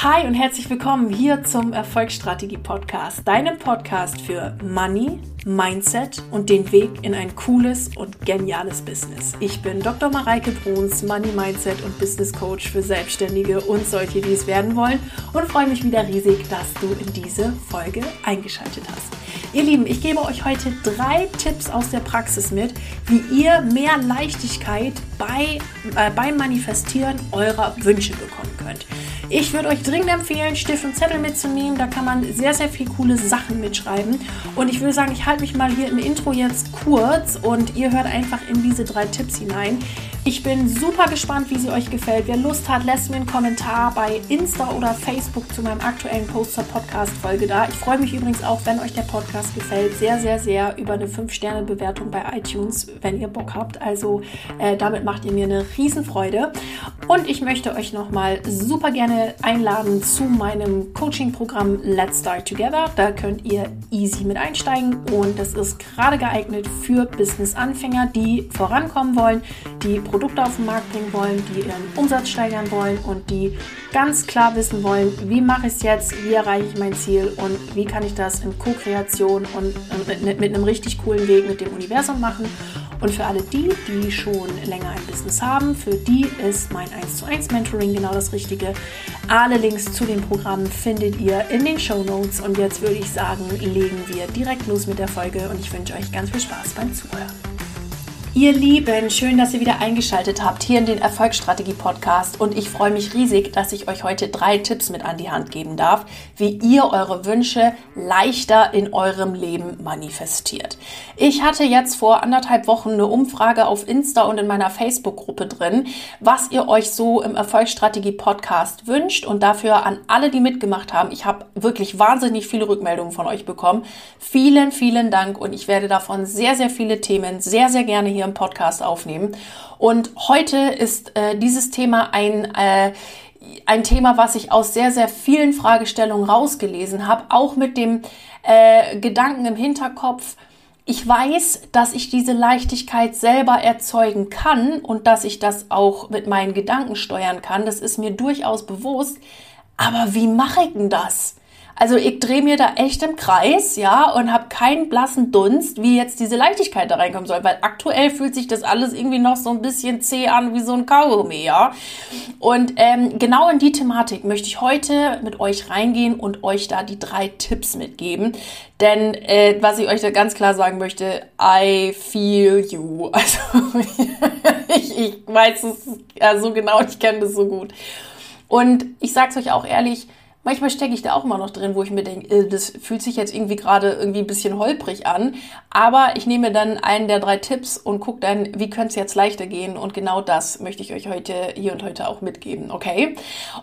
Hi und herzlich willkommen hier zum Erfolgsstrategie Podcast, deinem Podcast für Money, Mindset und den Weg in ein cooles und geniales Business. Ich bin Dr. Mareike Bruns, Money Mindset und Business Coach für Selbstständige und solche, die es werden wollen und freue mich wieder riesig, dass du in diese Folge eingeschaltet hast. Ihr Lieben, ich gebe euch heute drei Tipps aus der Praxis mit, wie ihr mehr Leichtigkeit bei, äh, beim Manifestieren eurer Wünsche bekommen könnt. Ich würde euch dringend empfehlen, Stift und Zettel mitzunehmen. Da kann man sehr, sehr viele coole Sachen mitschreiben. Und ich würde sagen, ich halte mich mal hier im Intro jetzt kurz und ihr hört einfach in diese drei Tipps hinein. Ich bin super gespannt, wie sie euch gefällt. Wer Lust hat, lässt mir einen Kommentar bei Insta oder Facebook zu meinem aktuellen Poster Podcast Folge da. Ich freue mich übrigens auch, wenn euch der Podcast gefällt, sehr, sehr, sehr über eine 5-Sterne-Bewertung bei iTunes, wenn ihr Bock habt. Also äh, damit macht ihr mir eine Riesenfreude. Und ich möchte euch nochmal super gerne einladen zu meinem Coaching-Programm Let's Start Together. Da könnt ihr easy mit einsteigen und das ist gerade geeignet für Business-Anfänger, die vorankommen wollen, die Produkte auf den Markt bringen wollen, die ihren Umsatz steigern wollen und die ganz klar wissen wollen, wie mache ich es jetzt, wie erreiche ich mein Ziel und wie kann ich das in Co-Kreation und mit, mit einem richtig coolen Weg mit dem Universum machen. Und für alle die, die schon länger ein Business haben, für die ist mein 1 zu 1 Mentoring genau das Richtige. Alle Links zu den Programmen findet ihr in den Show Notes. Und jetzt würde ich sagen, legen wir direkt los mit der Folge und ich wünsche euch ganz viel Spaß beim Zuhören. Ihr Lieben, schön, dass ihr wieder eingeschaltet habt hier in den Erfolgsstrategie Podcast und ich freue mich riesig, dass ich euch heute drei Tipps mit an die Hand geben darf, wie ihr eure Wünsche leichter in eurem Leben manifestiert. Ich hatte jetzt vor anderthalb Wochen eine Umfrage auf Insta und in meiner Facebook-Gruppe drin, was ihr euch so im Erfolgsstrategie Podcast wünscht und dafür an alle, die mitgemacht haben. Ich habe wirklich wahnsinnig viele Rückmeldungen von euch bekommen. Vielen, vielen Dank und ich werde davon sehr, sehr viele Themen sehr, sehr gerne hier im Podcast aufnehmen. Und heute ist äh, dieses Thema ein, äh, ein Thema, was ich aus sehr, sehr vielen Fragestellungen rausgelesen habe, auch mit dem äh, Gedanken im Hinterkopf, ich weiß, dass ich diese Leichtigkeit selber erzeugen kann und dass ich das auch mit meinen Gedanken steuern kann. Das ist mir durchaus bewusst. Aber wie mache ich denn das? Also ich drehe mir da echt im Kreis, ja, und habe keinen blassen Dunst, wie jetzt diese Leichtigkeit da reinkommen soll, weil aktuell fühlt sich das alles irgendwie noch so ein bisschen zäh an wie so ein Kaugummi, ja. Und ähm, genau in die Thematik möchte ich heute mit euch reingehen und euch da die drei Tipps mitgeben. Denn äh, was ich euch da ganz klar sagen möchte, I feel you. Also ich, ich weiß es ja, so genau, ich kenne das so gut. Und ich sag's euch auch ehrlich, Manchmal stecke ich da auch immer noch drin, wo ich mir denke, äh, das fühlt sich jetzt irgendwie gerade irgendwie ein bisschen holprig an. Aber ich nehme dann einen der drei Tipps und gucke dann, wie könnte es jetzt leichter gehen. Und genau das möchte ich euch heute hier und heute auch mitgeben, okay?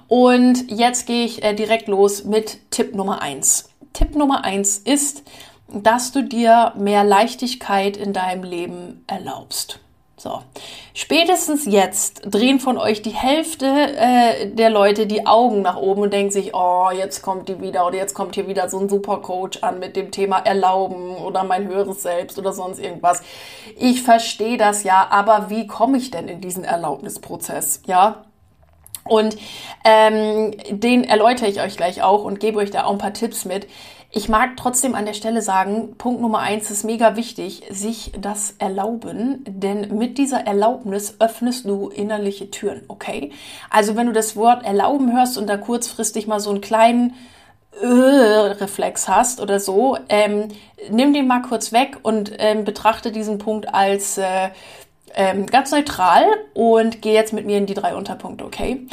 Und jetzt gehe ich äh, direkt los mit Tipp Nummer eins. Tipp Nummer eins ist, dass du dir mehr Leichtigkeit in deinem Leben erlaubst. So, spätestens jetzt drehen von euch die Hälfte äh, der Leute die Augen nach oben und denken sich, oh, jetzt kommt die wieder oder jetzt kommt hier wieder so ein Supercoach an mit dem Thema Erlauben oder mein höheres Selbst oder sonst irgendwas. Ich verstehe das ja, aber wie komme ich denn in diesen Erlaubnisprozess? Ja, und ähm, den erläutere ich euch gleich auch und gebe euch da auch ein paar Tipps mit. Ich mag trotzdem an der Stelle sagen, Punkt Nummer eins ist mega wichtig, sich das erlauben, denn mit dieser Erlaubnis öffnest du innerliche Türen, okay? Also wenn du das Wort erlauben hörst und da kurzfristig mal so einen kleinen äh, Reflex hast oder so, ähm, nimm den mal kurz weg und ähm, betrachte diesen Punkt als äh, ähm, ganz neutral und geh jetzt mit mir in die drei Unterpunkte, okay?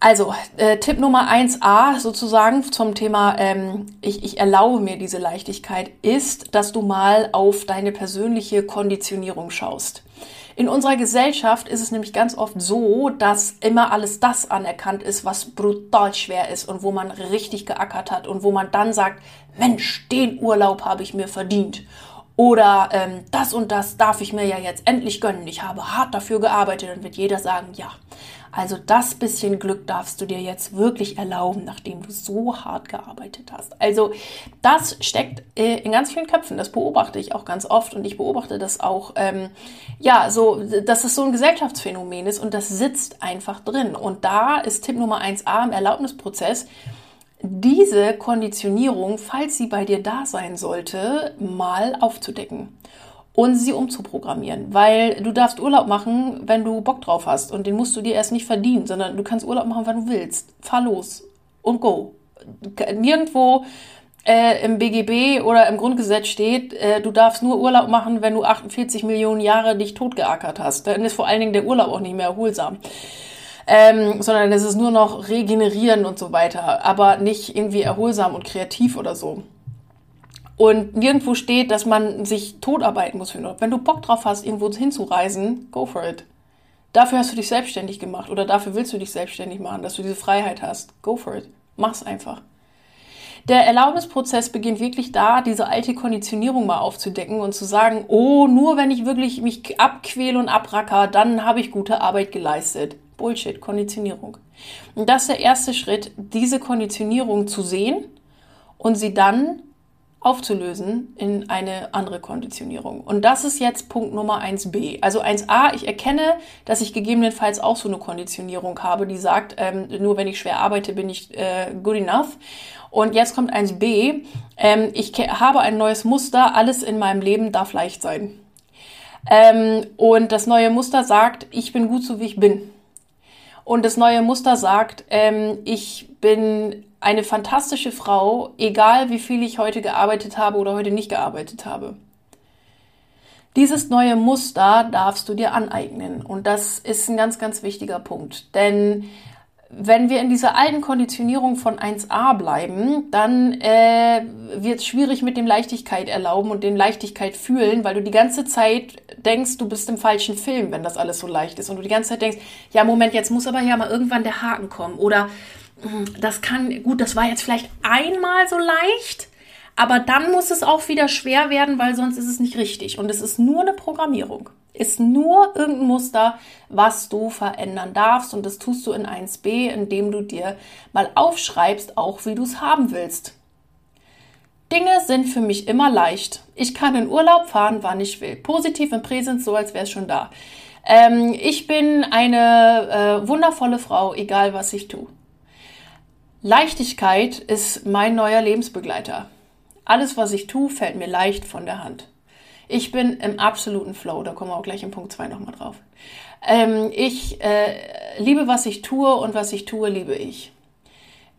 Also, äh, Tipp Nummer 1a sozusagen zum Thema, ähm, ich, ich erlaube mir diese Leichtigkeit, ist, dass du mal auf deine persönliche Konditionierung schaust. In unserer Gesellschaft ist es nämlich ganz oft so, dass immer alles das anerkannt ist, was brutal schwer ist und wo man richtig geackert hat und wo man dann sagt, Mensch, den Urlaub habe ich mir verdient. Oder ähm, das und das darf ich mir ja jetzt endlich gönnen. Ich habe hart dafür gearbeitet. Dann wird jeder sagen, ja. Also das bisschen Glück darfst du dir jetzt wirklich erlauben, nachdem du so hart gearbeitet hast. Also das steckt äh, in ganz vielen Köpfen. Das beobachte ich auch ganz oft und ich beobachte das auch, ähm, ja, so, dass es so ein Gesellschaftsphänomen ist und das sitzt einfach drin. Und da ist Tipp Nummer 1a im Erlaubnisprozess, diese Konditionierung, falls sie bei dir da sein sollte, mal aufzudecken und sie umzuprogrammieren. Weil du darfst Urlaub machen, wenn du Bock drauf hast. Und den musst du dir erst nicht verdienen, sondern du kannst Urlaub machen, wann du willst. Fahr los und go. Nirgendwo äh, im BGB oder im Grundgesetz steht, äh, du darfst nur Urlaub machen, wenn du 48 Millionen Jahre dich totgeackert hast. Dann ist vor allen Dingen der Urlaub auch nicht mehr erholsam. Ähm, sondern es ist nur noch regenerieren und so weiter, aber nicht irgendwie erholsam und kreativ oder so und nirgendwo steht, dass man sich totarbeiten muss für Wenn du Bock drauf hast, irgendwo hinzureisen, go for it. Dafür hast du dich selbstständig gemacht oder dafür willst du dich selbstständig machen, dass du diese Freiheit hast. Go for it. Mach's einfach. Der Erlaubnisprozess beginnt wirklich da, diese alte Konditionierung mal aufzudecken und zu sagen, oh, nur wenn ich wirklich mich abquäle und abracker, dann habe ich gute Arbeit geleistet. Bullshit, Konditionierung. Und das ist der erste Schritt, diese Konditionierung zu sehen und sie dann aufzulösen in eine andere Konditionierung. Und das ist jetzt Punkt Nummer 1b. Also 1a, ich erkenne, dass ich gegebenenfalls auch so eine Konditionierung habe, die sagt, ähm, nur wenn ich schwer arbeite, bin ich äh, good enough. Und jetzt kommt 1b, ähm, ich habe ein neues Muster, alles in meinem Leben darf leicht sein. Ähm, und das neue Muster sagt, ich bin gut so wie ich bin. Und das neue Muster sagt, ähm, ich bin eine fantastische Frau, egal wie viel ich heute gearbeitet habe oder heute nicht gearbeitet habe. Dieses neue Muster darfst du dir aneignen. Und das ist ein ganz, ganz wichtiger Punkt. Denn wenn wir in dieser alten Konditionierung von 1a bleiben, dann äh, wird es schwierig mit dem Leichtigkeit erlauben und dem Leichtigkeit fühlen, weil du die ganze Zeit denkst, du bist im falschen Film, wenn das alles so leicht ist. Und du die ganze Zeit denkst, ja, Moment, jetzt muss aber ja mal irgendwann der Haken kommen. Oder das kann, gut, das war jetzt vielleicht einmal so leicht, aber dann muss es auch wieder schwer werden, weil sonst ist es nicht richtig. Und es ist nur eine Programmierung. Ist nur irgendein Muster, was du verändern darfst. Und das tust du in 1b, indem du dir mal aufschreibst, auch wie du es haben willst. Dinge sind für mich immer leicht. Ich kann in Urlaub fahren, wann ich will. Positiv im Präsens, so als wäre es schon da. Ähm, ich bin eine äh, wundervolle Frau, egal was ich tue. Leichtigkeit ist mein neuer Lebensbegleiter. Alles, was ich tue, fällt mir leicht von der Hand. Ich bin im absoluten Flow, da kommen wir auch gleich in Punkt 2 nochmal drauf. Ähm, ich äh, liebe, was ich tue und was ich tue, liebe ich.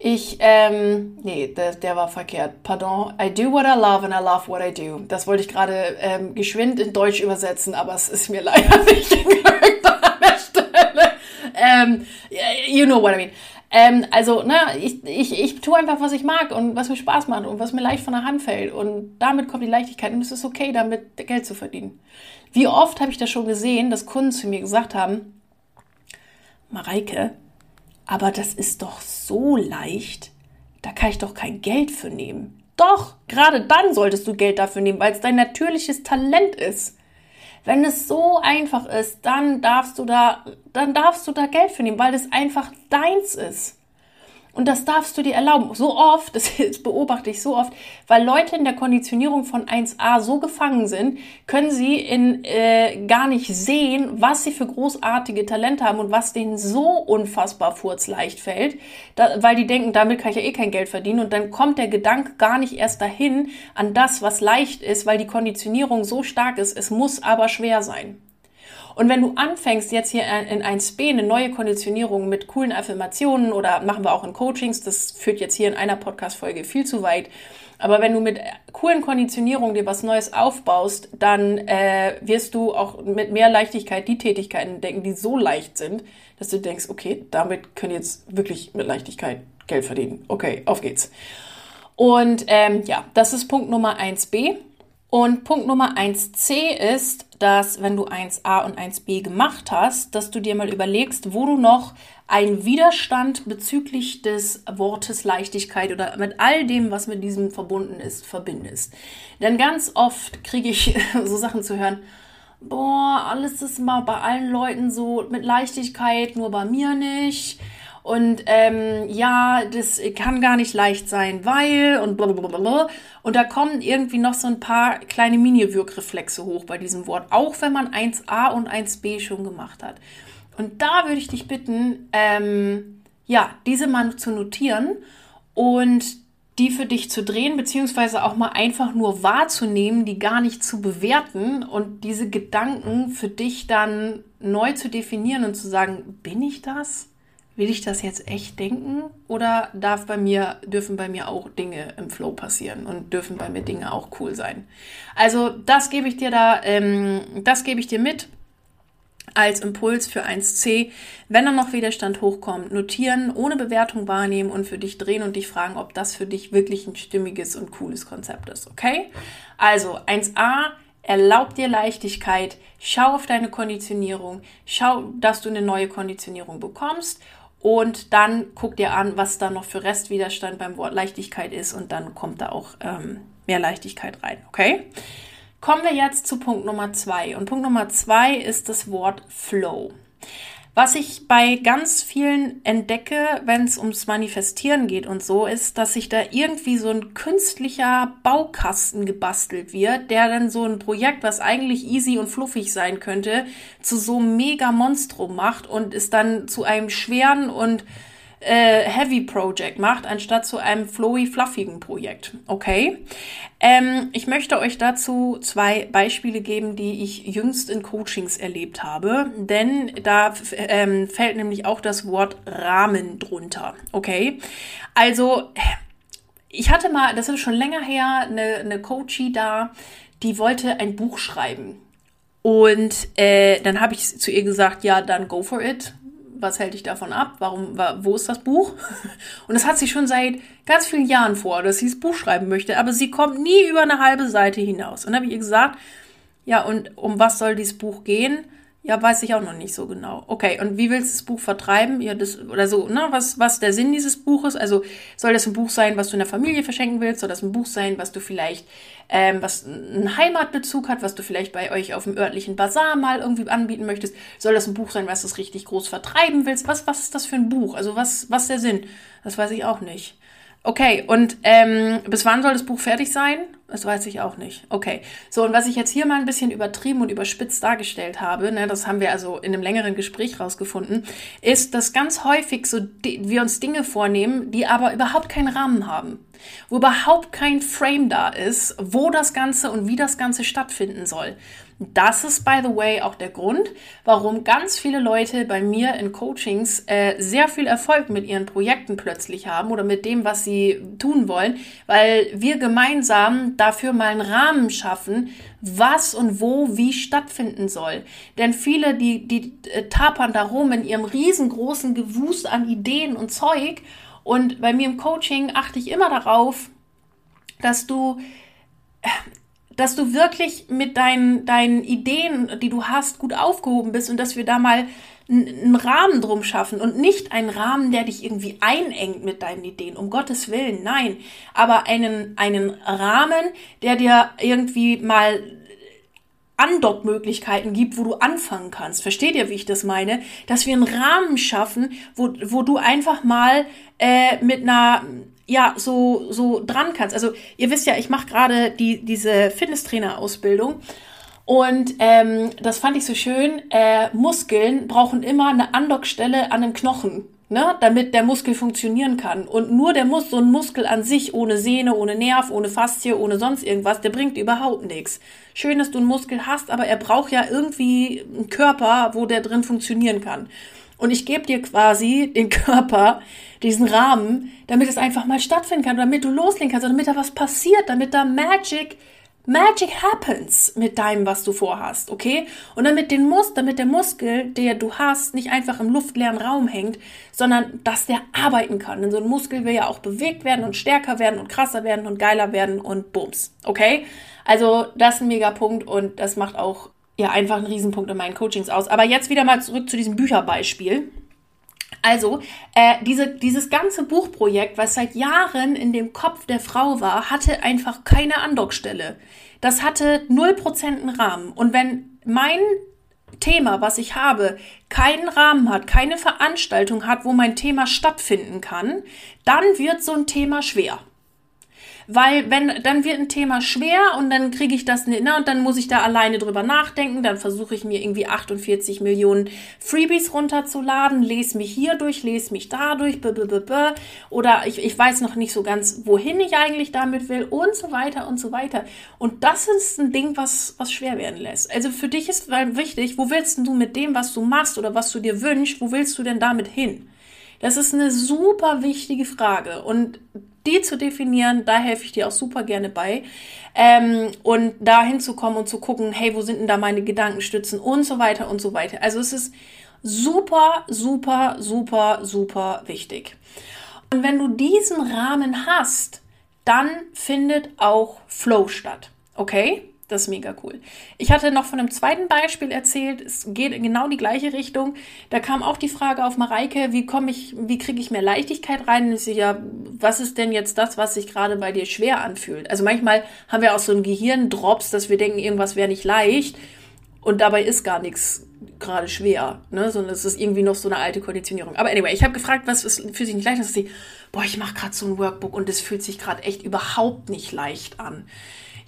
Ich, ähm, nee, der, der war verkehrt. Pardon. I do what I love and I love what I do. Das wollte ich gerade ähm, geschwind in Deutsch übersetzen, aber es ist mir leider nicht geglückt an der Stelle. Ähm, you know what I mean. Ähm, also, ne, ich, ich, ich tue einfach, was ich mag und was mir Spaß macht und was mir leicht von der Hand fällt. Und damit kommt die Leichtigkeit und es ist okay, damit Geld zu verdienen. Wie oft habe ich das schon gesehen, dass Kunden zu mir gesagt haben, Mareike, aber das ist doch so leicht, da kann ich doch kein Geld für nehmen. Doch, gerade dann solltest du Geld dafür nehmen, weil es dein natürliches Talent ist. Wenn es so einfach ist, dann darfst du da, dann darfst du da Geld für nehmen, weil es einfach deins ist. Und das darfst du dir erlauben. So oft, das beobachte ich so oft, weil Leute in der Konditionierung von 1a so gefangen sind, können sie in, äh, gar nicht sehen, was sie für großartige Talente haben und was denen so unfassbar furzleicht fällt, da, weil die denken, damit kann ich ja eh kein Geld verdienen. Und dann kommt der Gedanke gar nicht erst dahin an das, was leicht ist, weil die Konditionierung so stark ist. Es muss aber schwer sein. Und wenn du anfängst, jetzt hier in 1b eine neue Konditionierung mit coolen Affirmationen oder machen wir auch in Coachings, das führt jetzt hier in einer Podcast-Folge viel zu weit. Aber wenn du mit coolen Konditionierungen dir was Neues aufbaust, dann äh, wirst du auch mit mehr Leichtigkeit die Tätigkeiten denken, die so leicht sind, dass du denkst, okay, damit können jetzt wirklich mit Leichtigkeit Geld verdienen. Okay, auf geht's. Und ähm, ja, das ist Punkt Nummer 1b. Und Punkt Nummer 1c ist, dass wenn du 1a und 1b gemacht hast, dass du dir mal überlegst, wo du noch einen Widerstand bezüglich des Wortes Leichtigkeit oder mit all dem, was mit diesem verbunden ist, verbindest. Denn ganz oft kriege ich so Sachen zu hören, boah, alles ist mal bei allen Leuten so mit Leichtigkeit, nur bei mir nicht. Und ähm, ja, das kann gar nicht leicht sein, weil und blablabla. Und da kommen irgendwie noch so ein paar kleine Mini-Wirkreflexe hoch bei diesem Wort, auch wenn man 1a und 1b schon gemacht hat. Und da würde ich dich bitten, ähm, ja, diese mal zu notieren und die für dich zu drehen, beziehungsweise auch mal einfach nur wahrzunehmen, die gar nicht zu bewerten und diese Gedanken für dich dann neu zu definieren und zu sagen, bin ich das? Will ich das jetzt echt denken? Oder darf bei mir, dürfen bei mir auch Dinge im Flow passieren und dürfen bei mir Dinge auch cool sein? Also, das gebe ich dir da, ähm, das gebe ich dir mit als Impuls für 1c, wenn dann noch Widerstand hochkommt, notieren, ohne Bewertung wahrnehmen und für dich drehen und dich fragen, ob das für dich wirklich ein stimmiges und cooles Konzept ist, okay? Also 1a, erlaub dir Leichtigkeit, schau auf deine Konditionierung, schau, dass du eine neue Konditionierung bekommst und dann guck dir an, was da noch für Restwiderstand beim Wort Leichtigkeit ist und dann kommt da auch ähm, mehr Leichtigkeit rein, okay? Kommen wir jetzt zu Punkt Nummer zwei. Und Punkt Nummer zwei ist das Wort Flow. Was ich bei ganz vielen entdecke, wenn es ums Manifestieren geht und so, ist, dass sich da irgendwie so ein künstlicher Baukasten gebastelt wird, der dann so ein Projekt, was eigentlich easy und fluffig sein könnte, zu so einem mega Monstrum macht und es dann zu einem schweren und äh, Heavy Project macht, anstatt zu einem flowy, fluffigen Projekt. Okay? Ähm, ich möchte euch dazu zwei Beispiele geben, die ich jüngst in Coachings erlebt habe, denn da ähm, fällt nämlich auch das Wort Rahmen drunter. Okay? Also, ich hatte mal, das ist schon länger her, eine, eine Coachie da, die wollte ein Buch schreiben. Und äh, dann habe ich zu ihr gesagt, ja, dann go for it was hält dich davon ab? Warum, wo ist das Buch? Und das hat sie schon seit ganz vielen Jahren vor, dass sie das Buch schreiben möchte, aber sie kommt nie über eine halbe Seite hinaus. Und dann habe ich ihr gesagt, ja, und um was soll dieses Buch gehen? Ja, weiß ich auch noch nicht so genau. Okay, und wie willst du das Buch vertreiben? Ja, das, oder so, ne? Was, was der Sinn dieses Buches? Also, soll das ein Buch sein, was du in der Familie verschenken willst? Soll das ein Buch sein, was du vielleicht, ähm, was einen Heimatbezug hat, was du vielleicht bei euch auf dem örtlichen Bazar mal irgendwie anbieten möchtest? Soll das ein Buch sein, was du richtig groß vertreiben willst? Was, was ist das für ein Buch? Also, was, was der Sinn? Das weiß ich auch nicht. Okay, und ähm, bis wann soll das Buch fertig sein? Das weiß ich auch nicht. Okay. So, und was ich jetzt hier mal ein bisschen übertrieben und überspitzt dargestellt habe, ne, das haben wir also in einem längeren Gespräch rausgefunden, ist, dass ganz häufig so wir uns Dinge vornehmen, die aber überhaupt keinen Rahmen haben. Wo überhaupt kein Frame da ist, wo das Ganze und wie das Ganze stattfinden soll. Das ist, by the way, auch der Grund, warum ganz viele Leute bei mir in Coachings äh, sehr viel Erfolg mit ihren Projekten plötzlich haben oder mit dem, was sie tun wollen, weil wir gemeinsam dafür mal einen Rahmen schaffen, was und wo wie stattfinden soll. Denn viele, die, die äh, tapern darum in ihrem riesengroßen Gewust an Ideen und Zeug. Und bei mir im Coaching achte ich immer darauf, dass du dass du wirklich mit deinen, deinen Ideen, die du hast, gut aufgehoben bist und dass wir da mal einen Rahmen drum schaffen und nicht einen Rahmen, der dich irgendwie einengt mit deinen Ideen, um Gottes Willen, nein, aber einen, einen Rahmen, der dir irgendwie mal Andockmöglichkeiten gibt, wo du anfangen kannst. Versteht ihr, wie ich das meine? Dass wir einen Rahmen schaffen, wo, wo du einfach mal äh, mit einer ja so so dran kannst. Also ihr wisst ja, ich mache gerade die diese Fitnesstrainer-Ausbildung und ähm, das fand ich so schön. Äh, Muskeln brauchen immer eine Andockstelle an einem Knochen. Ne, damit der Muskel funktionieren kann. Und nur der Mus so ein Muskel an sich, ohne Sehne, ohne Nerv, ohne Faszie, ohne sonst irgendwas, der bringt überhaupt nichts. Schön, dass du einen Muskel hast, aber er braucht ja irgendwie einen Körper, wo der drin funktionieren kann. Und ich gebe dir quasi den Körper, diesen Rahmen, damit es einfach mal stattfinden kann, damit du loslegen kannst, damit da was passiert, damit da Magic, Magic happens mit deinem, was du vorhast, okay? Und damit den Mus damit der Muskel, der du hast, nicht einfach im luftleeren Raum hängt, sondern dass der arbeiten kann. Denn so ein Muskel will ja auch bewegt werden und stärker werden und krasser werden und geiler werden und bums, okay? Also das ist ein Megapunkt und das macht auch ja einfach ein Riesenpunkt in meinen Coachings aus. Aber jetzt wieder mal zurück zu diesem Bücherbeispiel. Also, äh, diese, dieses ganze Buchprojekt, was seit Jahren in dem Kopf der Frau war, hatte einfach keine Andockstelle. Das hatte 0% Rahmen. Und wenn mein Thema, was ich habe, keinen Rahmen hat, keine Veranstaltung hat, wo mein Thema stattfinden kann, dann wird so ein Thema schwer weil wenn dann wird ein Thema schwer und dann kriege ich das nicht, ne, und dann muss ich da alleine drüber nachdenken, dann versuche ich mir irgendwie 48 Millionen Freebies runterzuladen, lese mich hier durch, lese mich da durch, oder ich, ich weiß noch nicht so ganz, wohin ich eigentlich damit will und so weiter und so weiter. Und das ist ein Ding, was, was schwer werden lässt. Also für dich ist wichtig, wo willst du mit dem, was du machst oder was du dir wünschst, wo willst du denn damit hin? Das ist eine super wichtige Frage und die zu definieren, da helfe ich dir auch super gerne bei. Ähm, und da hinzukommen und zu gucken, hey, wo sind denn da meine Gedankenstützen und so weiter und so weiter. Also es ist super, super, super, super wichtig. Und wenn du diesen Rahmen hast, dann findet auch Flow statt. Okay? Das ist mega cool. Ich hatte noch von einem zweiten Beispiel erzählt. Es geht in genau die gleiche Richtung. Da kam auch die Frage auf Mareike, wie komme ich, wie kriege ich mehr Leichtigkeit rein? Und so, ja, was ist denn jetzt das, was sich gerade bei dir schwer anfühlt? Also manchmal haben wir auch so ein Gehirndrops, dass wir denken, irgendwas wäre nicht leicht. Und dabei ist gar nichts gerade schwer, ne? sondern es ist irgendwie noch so eine alte Konditionierung. Aber anyway, ich habe gefragt, was ist für sich nicht leicht ist. Sie, boah, ich mache gerade so ein Workbook und es fühlt sich gerade echt überhaupt nicht leicht an.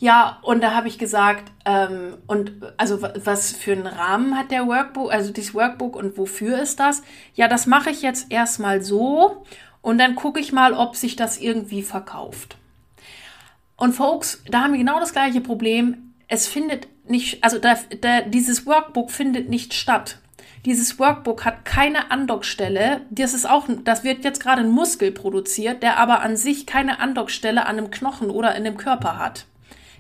Ja, und da habe ich gesagt, ähm, und also was für einen Rahmen hat der Workbook, also dieses Workbook und wofür ist das? Ja, das mache ich jetzt erstmal so und dann gucke ich mal, ob sich das irgendwie verkauft. Und Folks, da haben wir genau das gleiche Problem. Es findet nicht, also da, da, dieses Workbook findet nicht statt. Dieses Workbook hat keine Andockstelle. Das ist auch, das wird jetzt gerade ein Muskel produziert, der aber an sich keine Andockstelle an einem Knochen oder in dem Körper hat.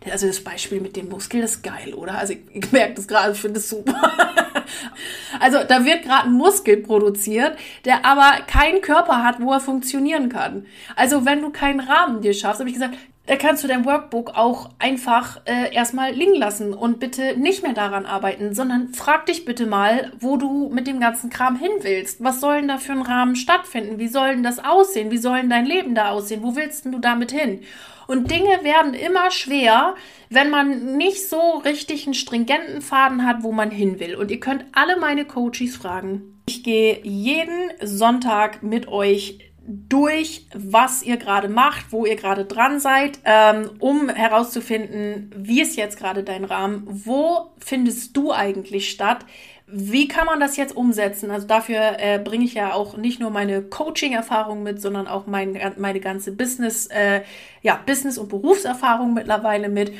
Also das Beispiel mit dem Muskel ist geil, oder? Also ich, ich merke das gerade, ich finde es super. also da wird gerade ein Muskel produziert, der aber keinen Körper hat, wo er funktionieren kann. Also wenn du keinen Rahmen dir schaffst, habe ich gesagt, kannst du dein Workbook auch einfach äh, erstmal liegen lassen und bitte nicht mehr daran arbeiten, sondern frag dich bitte mal, wo du mit dem ganzen Kram hin willst. Was soll denn da für ein Rahmen stattfinden? Wie soll denn das aussehen? Wie soll denn dein Leben da aussehen? Wo willst denn du damit hin? Und Dinge werden immer schwer, wenn man nicht so richtig einen stringenten Faden hat, wo man hin will. Und ihr könnt alle meine Coaches fragen. Ich gehe jeden Sonntag mit euch durch, was ihr gerade macht, wo ihr gerade dran seid, ähm, um herauszufinden, wie ist jetzt gerade dein Rahmen, wo findest du eigentlich statt, wie kann man das jetzt umsetzen? Also dafür äh, bringe ich ja auch nicht nur meine Coaching-Erfahrung mit, sondern auch mein, meine ganze Business, äh, ja, Business- und Berufserfahrung mittlerweile mit.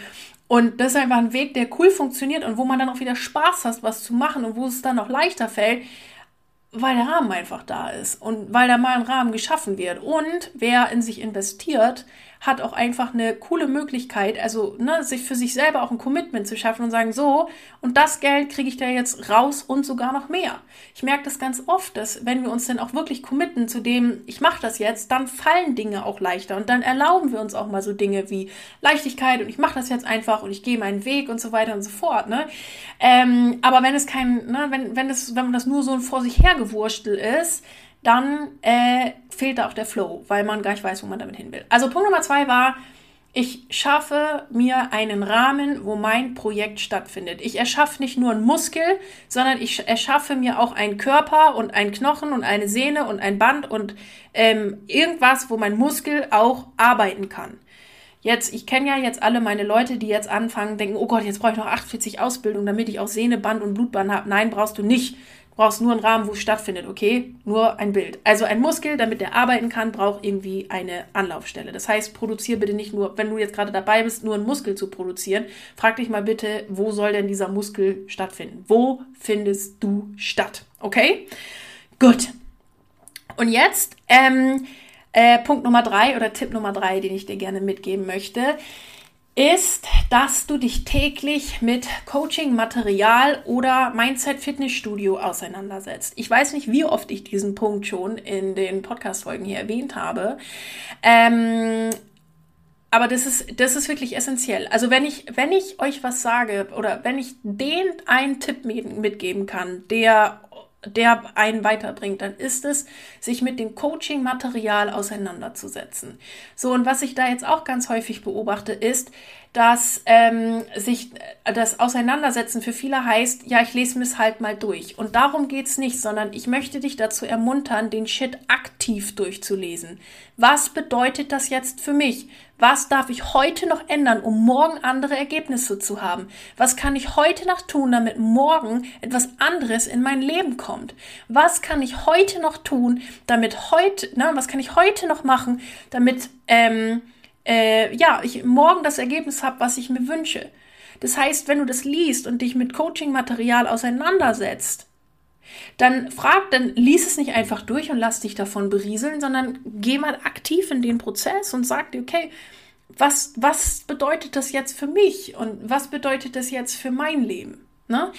Und das ist einfach ein Weg, der cool funktioniert und wo man dann auch wieder Spaß hat, was zu machen und wo es dann noch leichter fällt, weil der Rahmen einfach da ist und weil da mal ein Rahmen geschaffen wird. Und wer in sich investiert, hat auch einfach eine coole Möglichkeit, also ne, sich für sich selber auch ein Commitment zu schaffen und sagen, so, und das Geld kriege ich da jetzt raus und sogar noch mehr. Ich merke das ganz oft, dass wenn wir uns dann auch wirklich committen zu dem, ich mache das jetzt, dann fallen Dinge auch leichter und dann erlauben wir uns auch mal so Dinge wie Leichtigkeit und ich mache das jetzt einfach und ich gehe meinen Weg und so weiter und so fort. Ne? Ähm, aber wenn es kein, ne, wenn, wenn, es, wenn das nur so ein vor sich hergewurstel ist, dann äh, fehlt da auch der Flow, weil man gar nicht weiß, wo man damit hin will. Also Punkt Nummer zwei war, ich schaffe mir einen Rahmen, wo mein Projekt stattfindet. Ich erschaffe nicht nur einen Muskel, sondern ich erschaffe mir auch einen Körper und einen Knochen und eine Sehne und ein Band und ähm, irgendwas, wo mein Muskel auch arbeiten kann. Jetzt, ich kenne ja jetzt alle meine Leute, die jetzt anfangen, denken, oh Gott, jetzt brauche ich noch 48 Ausbildungen, damit ich auch Sehne, Band und Blutbahn habe. Nein, brauchst du nicht brauchst nur einen Rahmen, wo es stattfindet, okay? Nur ein Bild. Also ein Muskel, damit der arbeiten kann, braucht irgendwie eine Anlaufstelle. Das heißt, produziere bitte nicht nur, wenn du jetzt gerade dabei bist, nur einen Muskel zu produzieren, frag dich mal bitte, wo soll denn dieser Muskel stattfinden? Wo findest du statt? Okay? Gut. Und jetzt, ähm, äh, Punkt Nummer drei oder Tipp Nummer drei, den ich dir gerne mitgeben möchte ist, dass du dich täglich mit Coaching-Material oder Mindset-Fitnessstudio auseinandersetzt. Ich weiß nicht, wie oft ich diesen Punkt schon in den Podcast-Folgen hier erwähnt habe. Ähm, aber das ist, das ist wirklich essentiell. Also wenn ich, wenn ich euch was sage oder wenn ich den einen Tipp mitgeben kann, der der einen weiterbringt, dann ist es, sich mit dem Coaching-Material auseinanderzusetzen. So, und was ich da jetzt auch ganz häufig beobachte, ist, dass ähm, sich äh, das Auseinandersetzen für viele heißt, ja, ich lese mir es halt mal durch. Und darum geht's nicht, sondern ich möchte dich dazu ermuntern, den Shit aktiv durchzulesen. Was bedeutet das jetzt für mich? Was darf ich heute noch ändern, um morgen andere Ergebnisse zu haben? Was kann ich heute noch tun, damit morgen etwas anderes in mein Leben kommt? Was kann ich heute noch tun, damit heute, na, was kann ich heute noch machen, damit ähm, äh, ja, ich morgen das Ergebnis habe, was ich mir wünsche. Das heißt, wenn du das liest und dich mit Coaching-Material auseinandersetzt, dann frag, dann lies es nicht einfach durch und lass dich davon berieseln, sondern geh mal aktiv in den Prozess und sag dir, okay, was, was bedeutet das jetzt für mich und was bedeutet das jetzt für mein Leben? Ne?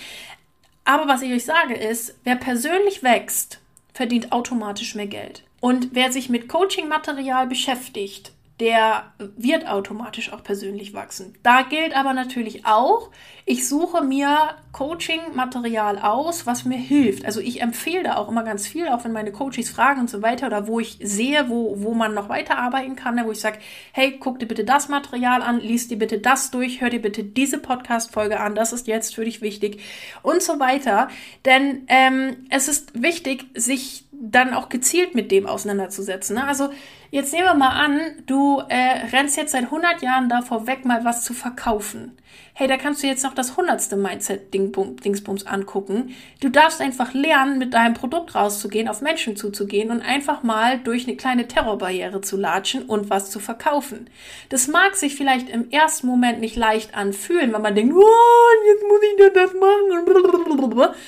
Aber was ich euch sage ist, wer persönlich wächst, verdient automatisch mehr Geld. Und wer sich mit Coaching-Material beschäftigt, der wird automatisch auch persönlich wachsen. Da gilt aber natürlich auch, ich suche mir Coaching-Material aus, was mir hilft. Also ich empfehle da auch immer ganz viel, auch wenn meine Coaches fragen und so weiter oder wo ich sehe, wo, wo man noch weiterarbeiten kann, ne, wo ich sage, hey, guck dir bitte das Material an, lies dir bitte das durch, hör dir bitte diese Podcast-Folge an, das ist jetzt für dich wichtig und so weiter. Denn ähm, es ist wichtig, sich dann auch gezielt mit dem auseinanderzusetzen. Ne? Also Jetzt nehmen wir mal an, du äh, rennst jetzt seit 100 Jahren davor weg, mal was zu verkaufen. Hey, da kannst du jetzt noch das hundertste Mindset-Dingsbums angucken. Du darfst einfach lernen, mit deinem Produkt rauszugehen, auf Menschen zuzugehen und einfach mal durch eine kleine Terrorbarriere zu latschen und was zu verkaufen. Das mag sich vielleicht im ersten Moment nicht leicht anfühlen, weil man denkt, oh, jetzt muss ich da das machen.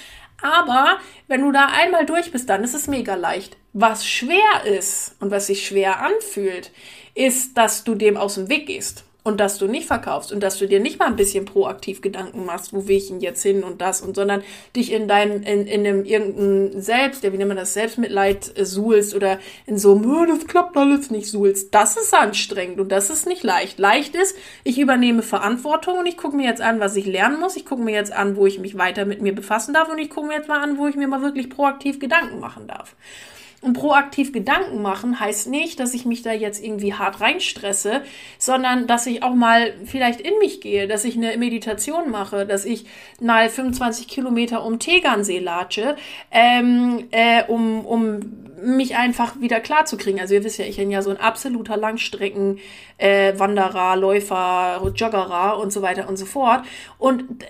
Aber wenn du da einmal durch bist, dann ist es mega leicht. Was schwer ist und was sich schwer anfühlt, ist, dass du dem aus dem Weg gehst und dass du nicht verkaufst und dass du dir nicht mal ein bisschen proaktiv Gedanken machst, wo will ich ihn jetzt hin und das und sondern dich in deinem in, in einem irgendeinem Selbst, der wie nennt man das Selbstmitleid äh, suhlst oder in so oh, das klappt alles nicht suhlst. Das ist anstrengend und das ist nicht leicht. Leicht ist, ich übernehme Verantwortung und ich gucke mir jetzt an, was ich lernen muss. Ich gucke mir jetzt an, wo ich mich weiter mit mir befassen darf und ich gucke mir jetzt mal an, wo ich mir mal wirklich proaktiv Gedanken machen darf. Und proaktiv Gedanken machen heißt nicht, dass ich mich da jetzt irgendwie hart reinstresse, sondern dass ich auch mal vielleicht in mich gehe, dass ich eine Meditation mache, dass ich mal 25 Kilometer um Tegernsee latsche, ähm, äh, um, um mich einfach wieder klar zu kriegen. Also ihr wisst ja, ich bin ja so ein absoluter Langstrecken äh, Wanderer, Läufer, Joggerer und so weiter und so fort. Und äh,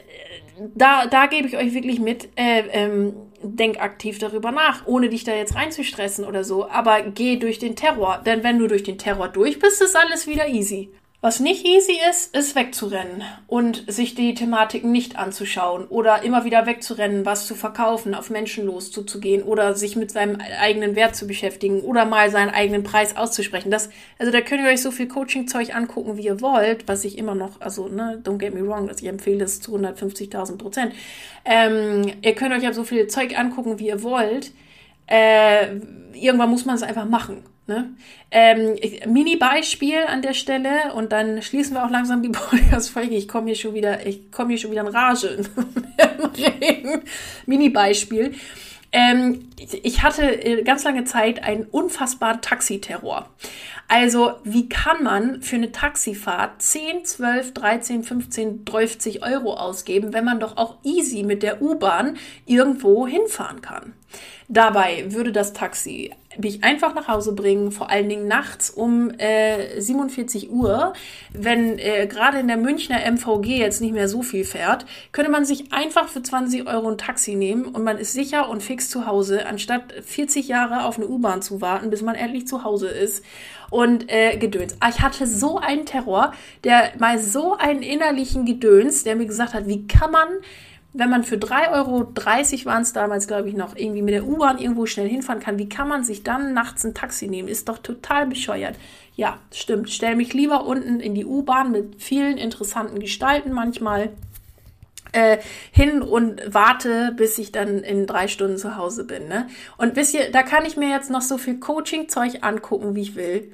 da, da gebe ich euch wirklich mit, äh, ähm, denk aktiv darüber nach, ohne dich da jetzt reinzustressen oder so. Aber geh durch den Terror. Denn wenn du durch den Terror durch bist, ist alles wieder easy. Was nicht easy ist, ist wegzurennen und sich die Thematiken nicht anzuschauen oder immer wieder wegzurennen, was zu verkaufen, auf Menschen loszugehen oder sich mit seinem eigenen Wert zu beschäftigen oder mal seinen eigenen Preis auszusprechen. Das, also da könnt ihr euch so viel Coaching-Zeug angucken, wie ihr wollt, was ich immer noch, also, ne, don't get me wrong, dass ich empfehle es zu 150.000 Prozent. Ähm, ihr könnt euch ja so viel Zeug angucken, wie ihr wollt. Äh, irgendwann muss man es einfach machen. Ne? Ähm, Mini-Beispiel an der Stelle und dann schließen wir auch langsam die Podcast-Folge. Ich komme hier schon wieder, ich komme hier schon wieder in Rage. Mini-Beispiel. Ähm, ich hatte äh, ganz lange Zeit einen unfassbaren Taxiterror. Also, wie kann man für eine Taxifahrt 10, 12, 13, 15, 30 Euro ausgeben, wenn man doch auch easy mit der U-Bahn irgendwo hinfahren kann? Dabei würde das Taxi mich einfach nach Hause bringen, vor allen Dingen nachts um äh, 47 Uhr. Wenn äh, gerade in der Münchner MVG jetzt nicht mehr so viel fährt, könnte man sich einfach für 20 Euro ein Taxi nehmen und man ist sicher und fix zu Hause, anstatt 40 Jahre auf eine U-Bahn zu warten, bis man endlich zu Hause ist und äh, Gedöns. Ah, ich hatte so einen Terror, der mal so einen innerlichen Gedöns, der mir gesagt hat, wie kann man wenn man für 3,30 Euro waren es damals, glaube ich, noch irgendwie mit der U-Bahn irgendwo schnell hinfahren kann, wie kann man sich dann nachts ein Taxi nehmen? Ist doch total bescheuert. Ja, stimmt. Stell mich lieber unten in die U-Bahn mit vielen interessanten Gestalten manchmal äh, hin und warte, bis ich dann in drei Stunden zu Hause bin. Ne? Und wisst ihr, da kann ich mir jetzt noch so viel Coaching-Zeug angucken, wie ich will.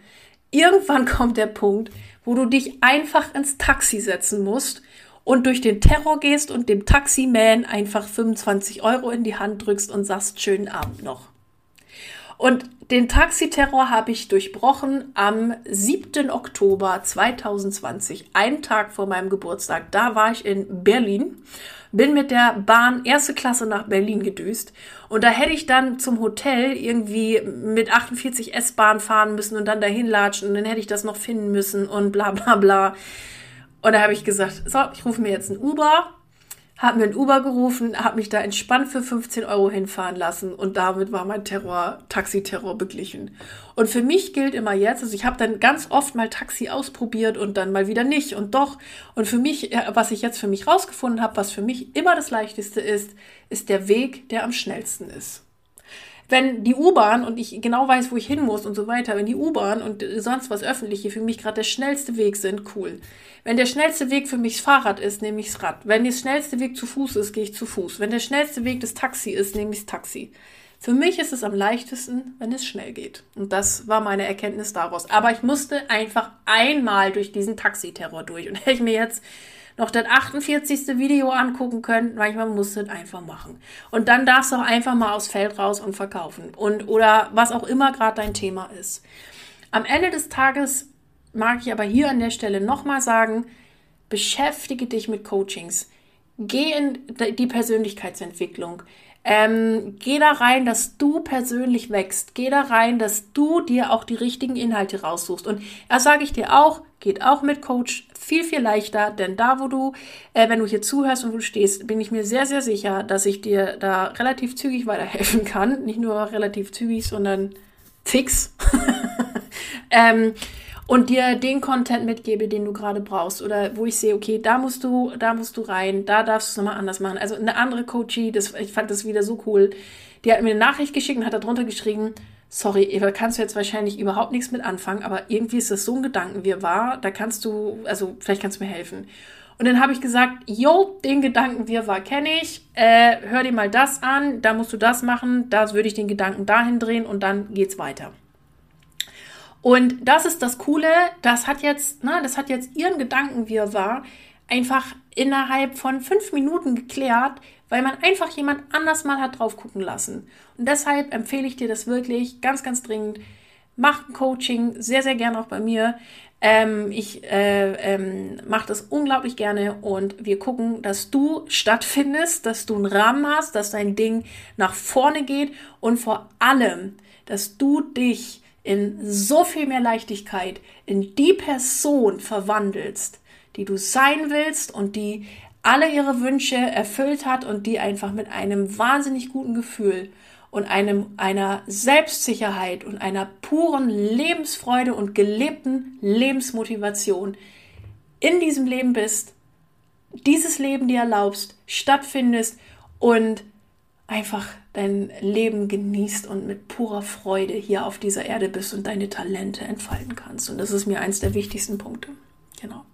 Irgendwann kommt der Punkt, wo du dich einfach ins Taxi setzen musst und durch den Terror gehst und dem Taximan einfach 25 Euro in die Hand drückst und sagst, schönen Abend noch. Und den Taxiterror habe ich durchbrochen am 7. Oktober 2020, einen Tag vor meinem Geburtstag. Da war ich in Berlin, bin mit der Bahn erste Klasse nach Berlin gedüst und da hätte ich dann zum Hotel irgendwie mit 48 S-Bahn fahren müssen und dann dahin latschen und dann hätte ich das noch finden müssen und bla bla bla. Und da habe ich gesagt, so, ich rufe mir jetzt ein Uber habe mir ein Uber gerufen, habe mich da entspannt für 15 Euro hinfahren lassen und damit war mein Terror, Taxiterror beglichen. Und für mich gilt immer jetzt, also ich habe dann ganz oft mal Taxi ausprobiert und dann mal wieder nicht und doch. Und für mich, was ich jetzt für mich rausgefunden habe, was für mich immer das Leichteste ist, ist der Weg, der am schnellsten ist wenn die U-Bahn und ich genau weiß, wo ich hin muss und so weiter, wenn die U-Bahn und sonst was Öffentliche für mich gerade der schnellste Weg sind, cool. Wenn der schnellste Weg für mich das Fahrrad ist, nehme ich das Rad. Wenn der schnellste Weg zu Fuß ist, gehe ich zu Fuß. Wenn der schnellste Weg das Taxi ist, nehme ich das Taxi. Für mich ist es am leichtesten, wenn es schnell geht. Und das war meine Erkenntnis daraus. Aber ich musste einfach einmal durch diesen Taxiterror durch. Und hätte ich mir jetzt noch das 48. Video angucken können. Manchmal musst du es einfach machen. Und dann darfst du auch einfach mal aufs Feld raus und verkaufen. Und, oder was auch immer gerade dein Thema ist. Am Ende des Tages mag ich aber hier an der Stelle nochmal sagen, beschäftige dich mit Coachings. Geh in die Persönlichkeitsentwicklung. Ähm, geh da rein, dass du persönlich wächst. Geh da rein, dass du dir auch die richtigen Inhalte raussuchst. Und da sage ich dir auch, geht auch mit Coach viel, viel leichter, denn da, wo du, äh, wenn du hier zuhörst und wo du stehst, bin ich mir sehr, sehr sicher, dass ich dir da relativ zügig weiterhelfen kann. Nicht nur relativ zügig, sondern fix. ähm, und dir den Content mitgebe, den du gerade brauchst oder wo ich sehe, okay, da musst du, da musst du rein, da darfst du es nochmal anders machen. Also eine andere Coachie, das, ich fand das wieder so cool, die hat mir eine Nachricht geschickt und hat da drunter geschrieben, sorry, Eva, kannst du jetzt wahrscheinlich überhaupt nichts mit anfangen, aber irgendwie ist das so ein Gedanken, wie war, da kannst du, also vielleicht kannst du mir helfen. Und dann habe ich gesagt, jo, den Gedanken wir war kenne ich, äh, hör dir mal das an, da musst du das machen, da würde ich den Gedanken dahin drehen und dann geht's weiter. Und das ist das Coole, das hat jetzt, ne, das hat jetzt ihren Gedanken, wie er war, einfach innerhalb von fünf Minuten geklärt, weil man einfach jemand anders mal hat drauf gucken lassen. Und deshalb empfehle ich dir das wirklich ganz, ganz dringend. Mach ein Coaching, sehr, sehr gerne auch bei mir. Ähm, ich äh, ähm, mache das unglaublich gerne und wir gucken, dass du stattfindest, dass du einen Rahmen hast, dass dein Ding nach vorne geht und vor allem, dass du dich in so viel mehr Leichtigkeit in die Person verwandelst, die du sein willst und die alle ihre Wünsche erfüllt hat und die einfach mit einem wahnsinnig guten Gefühl und einem, einer Selbstsicherheit und einer puren Lebensfreude und gelebten Lebensmotivation in diesem Leben bist, dieses Leben dir erlaubst, stattfindest und einfach dein Leben genießt und mit purer Freude hier auf dieser Erde bist und deine Talente entfalten kannst. Und das ist mir eins der wichtigsten Punkte. Genau.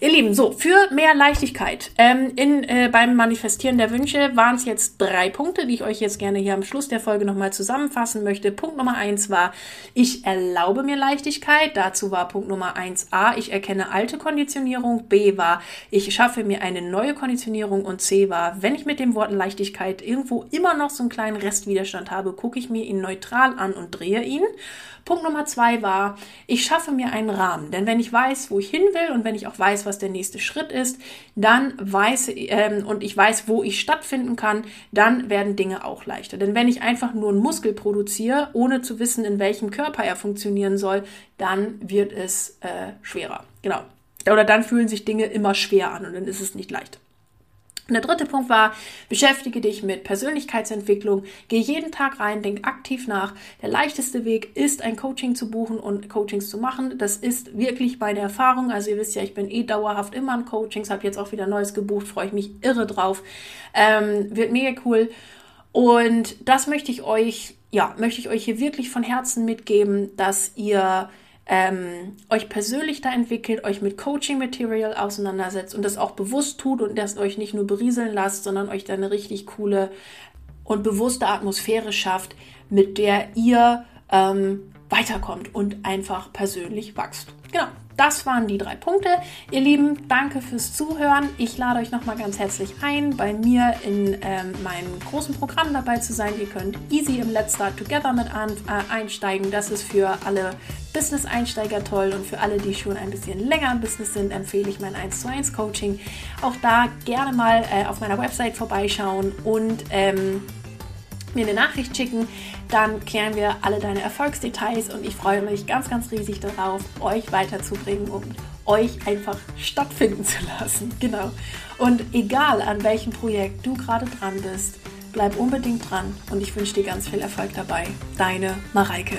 Ihr Lieben, so, für mehr Leichtigkeit ähm, in, äh, beim Manifestieren der Wünsche waren es jetzt drei Punkte, die ich euch jetzt gerne hier am Schluss der Folge nochmal zusammenfassen möchte. Punkt Nummer eins war, ich erlaube mir Leichtigkeit. Dazu war Punkt Nummer eins A, ich erkenne alte Konditionierung. B war, ich schaffe mir eine neue Konditionierung. Und C war, wenn ich mit dem Wort Leichtigkeit irgendwo immer noch so einen kleinen Restwiderstand habe, gucke ich mir ihn neutral an und drehe ihn. Punkt Nummer zwei war, ich schaffe mir einen Rahmen. Denn wenn ich weiß, wo ich hin will und wenn ich auch weiß, was der nächste Schritt ist, dann weiß ähm, und ich weiß, wo ich stattfinden kann, dann werden Dinge auch leichter. Denn wenn ich einfach nur einen Muskel produziere, ohne zu wissen, in welchem Körper er funktionieren soll, dann wird es äh, schwerer. Genau. Oder dann fühlen sich Dinge immer schwer an und dann ist es nicht leicht. Und der dritte Punkt war, beschäftige dich mit Persönlichkeitsentwicklung, geh jeden Tag rein, denk aktiv nach. Der leichteste Weg ist, ein Coaching zu buchen und Coachings zu machen. Das ist wirklich meine Erfahrung. Also ihr wisst ja, ich bin eh dauerhaft immer an Coachings, habe jetzt auch wieder Neues gebucht, freue ich mich irre drauf. Ähm, wird mega cool. Und das möchte ich euch, ja, möchte ich euch hier wirklich von Herzen mitgeben, dass ihr ähm, euch persönlich da entwickelt, euch mit Coaching-Material auseinandersetzt und das auch bewusst tut und das euch nicht nur berieseln lasst, sondern euch da eine richtig coole und bewusste Atmosphäre schafft, mit der ihr ähm, weiterkommt und einfach persönlich wächst. Genau. Das waren die drei Punkte. Ihr Lieben, danke fürs Zuhören. Ich lade euch nochmal ganz herzlich ein, bei mir in ähm, meinem großen Programm dabei zu sein. Ihr könnt easy im Let's Start Together mit an, äh, einsteigen. Das ist für alle Business-Einsteiger toll und für alle, die schon ein bisschen länger im Business sind, empfehle ich mein 1 zu 1 Coaching. Auch da gerne mal äh, auf meiner Website vorbeischauen und ähm, mir eine Nachricht schicken, dann klären wir alle deine Erfolgsdetails und ich freue mich ganz, ganz riesig darauf, euch weiterzubringen und euch einfach stattfinden zu lassen. Genau. Und egal an welchem Projekt du gerade dran bist, bleib unbedingt dran und ich wünsche dir ganz viel Erfolg dabei. Deine Mareike.